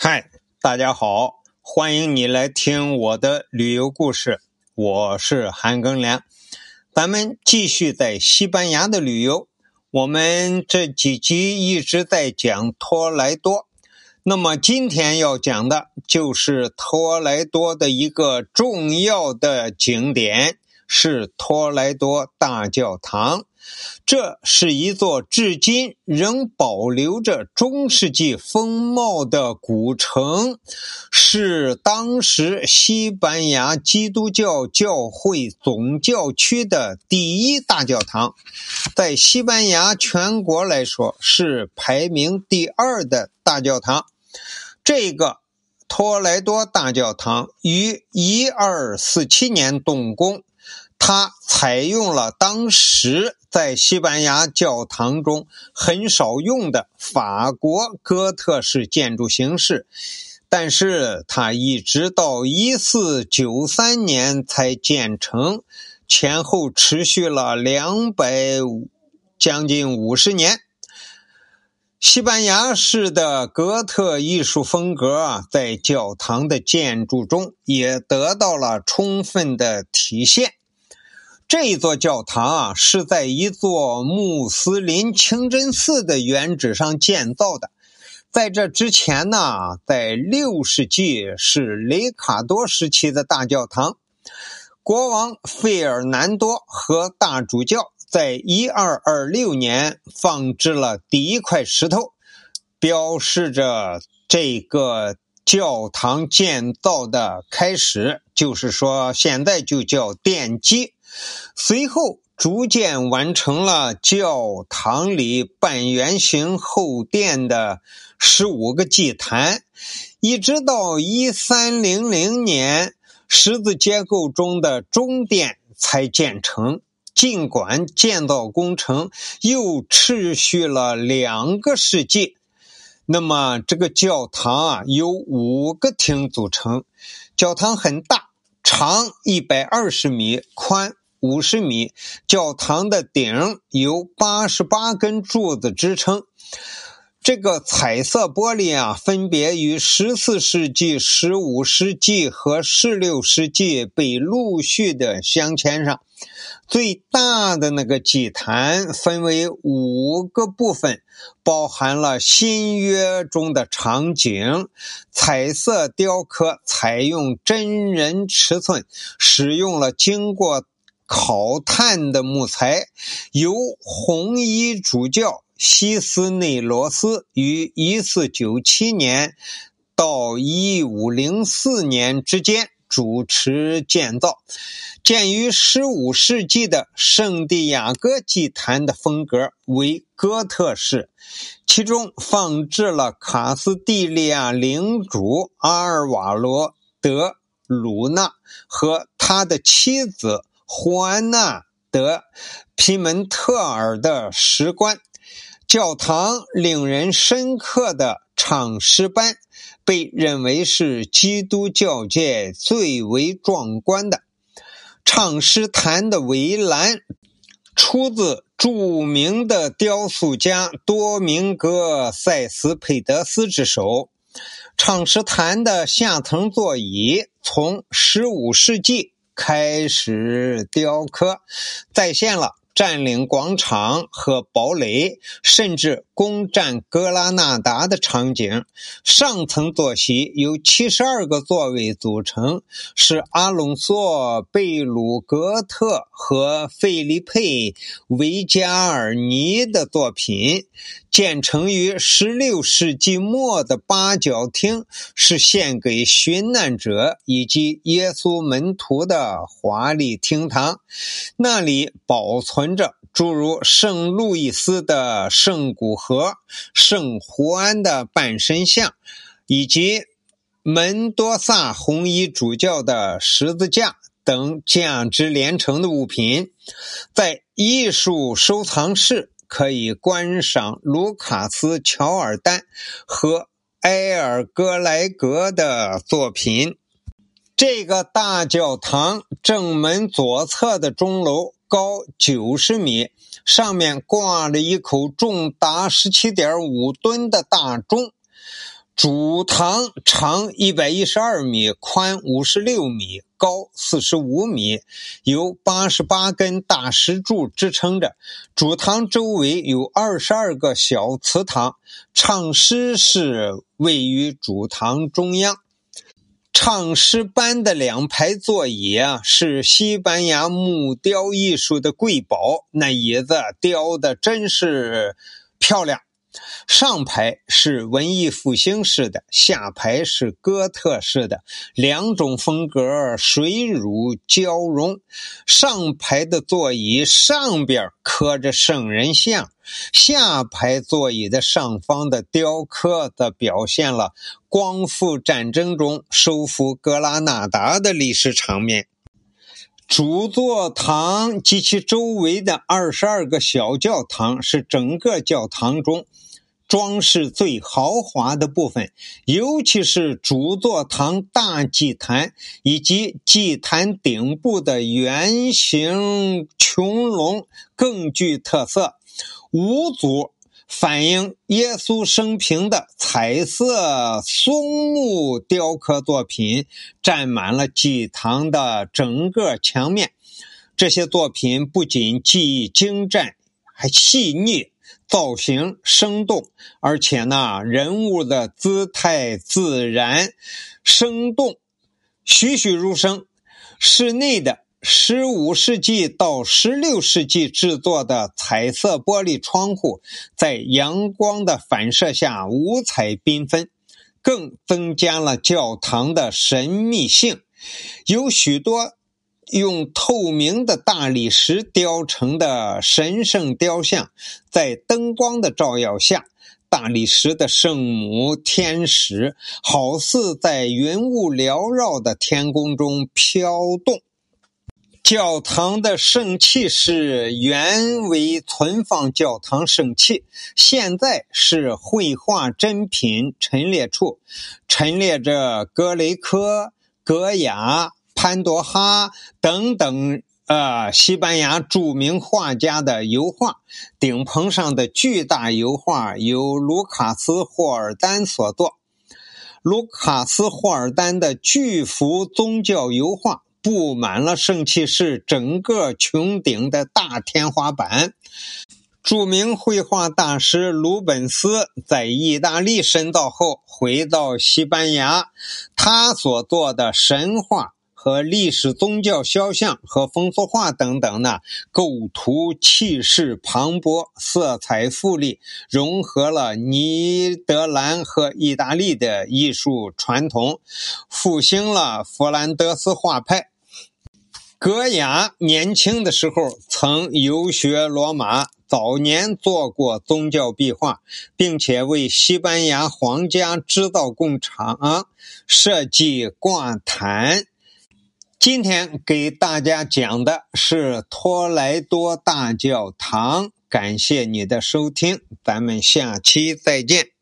嗨，大家好，欢迎你来听我的旅游故事。我是韩庚良，咱们继续在西班牙的旅游。我们这几集一直在讲托莱多，那么今天要讲的就是托莱多的一个重要的景点，是托莱多大教堂。这是一座至今仍保留着中世纪风貌的古城，是当时西班牙基督教教会总教区的第一大教堂，在西班牙全国来说是排名第二的大教堂。这个托莱多大教堂于一二四七年动工。它采用了当时在西班牙教堂中很少用的法国哥特式建筑形式，但是它一直到一四九三年才建成，前后持续了两百将近五十年。西班牙式的哥特艺术风格啊，在教堂的建筑中也得到了充分的体现。这一座教堂啊，是在一座穆斯林清真寺的原址上建造的。在这之前呢，在六世纪是雷卡多时期的大教堂。国王费尔南多和大主教在一二二六年放置了第一块石头，表示着这个教堂建造的开始。就是说，现在就叫奠基。随后，逐渐完成了教堂里半圆形后殿的十五个祭坛，一直到一三零零年，十字结构中的中殿才建成。尽管建造工程又持续了两个世纪，那么这个教堂啊，由五个厅组成。教堂很大，长一百二十米，宽。五十米，教堂的顶由八十八根柱子支撑。这个彩色玻璃啊，分别于十四世纪、十五世纪和十六世纪被陆续的镶嵌上。最大的那个祭坛分为五个部分，包含了新约中的场景。彩色雕刻采用真人尺寸，使用了经过。烤炭的木材，由红衣主教西斯内罗斯于一四九七年到一五零四年之间主持建造。建于十五世纪的圣地亚哥祭坛的风格为哥特式，其中放置了卡斯蒂利亚领主阿尔瓦罗·德鲁纳和他的妻子。胡安娜·德皮门特尔的石棺，教堂令人深刻的唱诗班被认为是基督教界最为壮观的唱诗坛的围栏，出自著名的雕塑家多明戈·塞斯佩德斯之手。唱诗坛的下层座椅从十五世纪。开始雕刻，再现了占领广场和堡垒，甚至攻占格拉纳达的场景。上层坐席由七十二个座位组成，是阿隆索·贝鲁格特和费利佩·维加尔尼的作品。建成于十六世纪末的八角厅是献给殉难者以及耶稣门徒的华丽厅堂，那里保存着诸如圣路易斯的圣骨盒、圣胡安的半身像，以及门多萨红衣主教的十字架等价值连城的物品，在艺术收藏室。可以观赏卢卡斯·乔尔丹和埃尔格莱格的作品。这个大教堂正门左侧的钟楼高九十米，上面挂着一口重达十七点五吨的大钟。主堂长一百一十二米，宽五十六米，高四十五米，由八十八根大石柱支撑着。主堂周围有二十二个小祠堂，唱诗室位于主堂中央。唱诗班的两排座椅啊，是西班牙木雕艺术的瑰宝，那椅子雕的真是漂亮。上排是文艺复兴式的，下排是哥特式的，两种风格水乳交融。上排的座椅上边刻着圣人像，下排座椅的上方的雕刻则表现了光复战争中收复格拉纳达的历史场面。主座堂及其周围的二十二个小教堂是整个教堂中。装饰最豪华的部分，尤其是主座堂大祭坛以及祭坛顶部的圆形穹隆更具特色。五组反映耶稣生平的彩色松木雕刻作品占满了祭堂的整个墙面。这些作品不仅技艺精湛，还细腻。造型生动，而且呢，人物的姿态自然、生动、栩栩如生。室内的十五世纪到十六世纪制作的彩色玻璃窗户，在阳光的反射下五彩缤纷，更增加了教堂的神秘性。有许多。用透明的大理石雕成的神圣雕像，在灯光的照耀下，大理石的圣母、天使，好似在云雾缭绕的天空中飘动。教堂的圣器是原为存放教堂圣器，现在是绘画珍品陈列处，陈列着格雷科、格雅。潘多哈等等，呃，西班牙著名画家的油画，顶棚上的巨大油画由卢卡斯·霍尔丹所作。卢卡斯·霍尔丹的巨幅宗教油画布满了圣器室整个穹顶的大天花板。著名绘画大师鲁本斯在意大利深造后回到西班牙，他所做的神话。和历史、宗教肖像和风俗画等等呢，构图气势磅礴，色彩富丽，融合了尼德兰和意大利的艺术传统，复兴了弗兰德斯画派。戈雅年轻的时候曾游学罗马，早年做过宗教壁画，并且为西班牙皇家织造工厂设计挂毯。今天给大家讲的是托莱多大教堂，感谢你的收听，咱们下期再见。